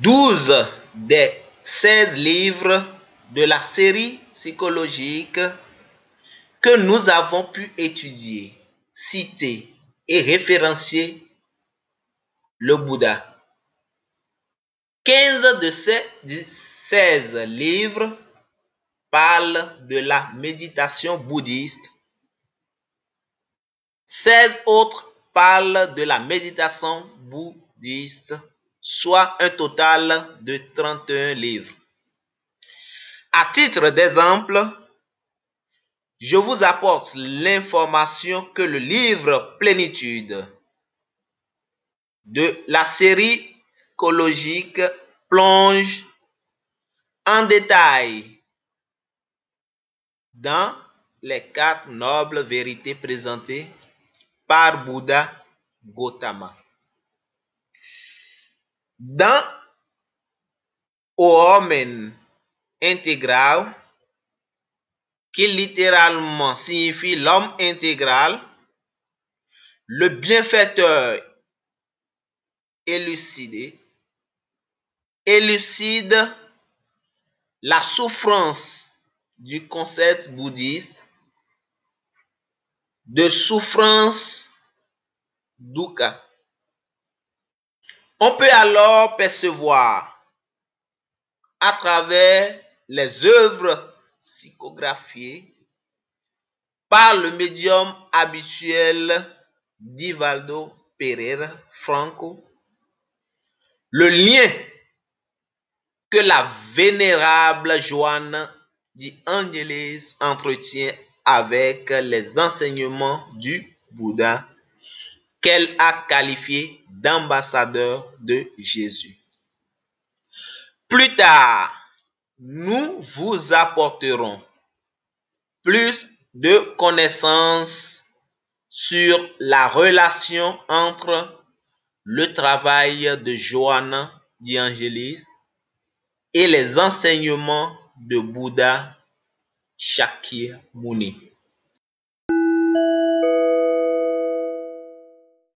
12 des 16 livres de la série psychologique que nous avons pu étudier, citer et référencier le Bouddha. 15 de ces 16 livres parlent de la méditation bouddhiste. 16 autres parlent de la méditation bouddhiste, soit un total de 31 livres. À titre d'exemple, je vous apporte l'information que le livre Plénitude de la série psychologique plonge en détail dans les quatre nobles vérités présentées par Bouddha Gautama. Dans Omen intégral, qui littéralement signifie l'homme intégral, le bienfaiteur élucidé, élucide la souffrance du concept bouddhiste de souffrance dukkha. On peut alors percevoir à travers les œuvres psychographiées par le médium habituel d'Ivaldo Pereira Franco le lien que la vénérable Joanne d'Angelis entretient avec les enseignements du Bouddha qu'elle a qualifié d'ambassadeur de Jésus. Plus tard, nous vous apporterons plus de connaissances sur la relation entre le travail de Johanna d'Angelis et les enseignements de Bouddha Shakyamuni.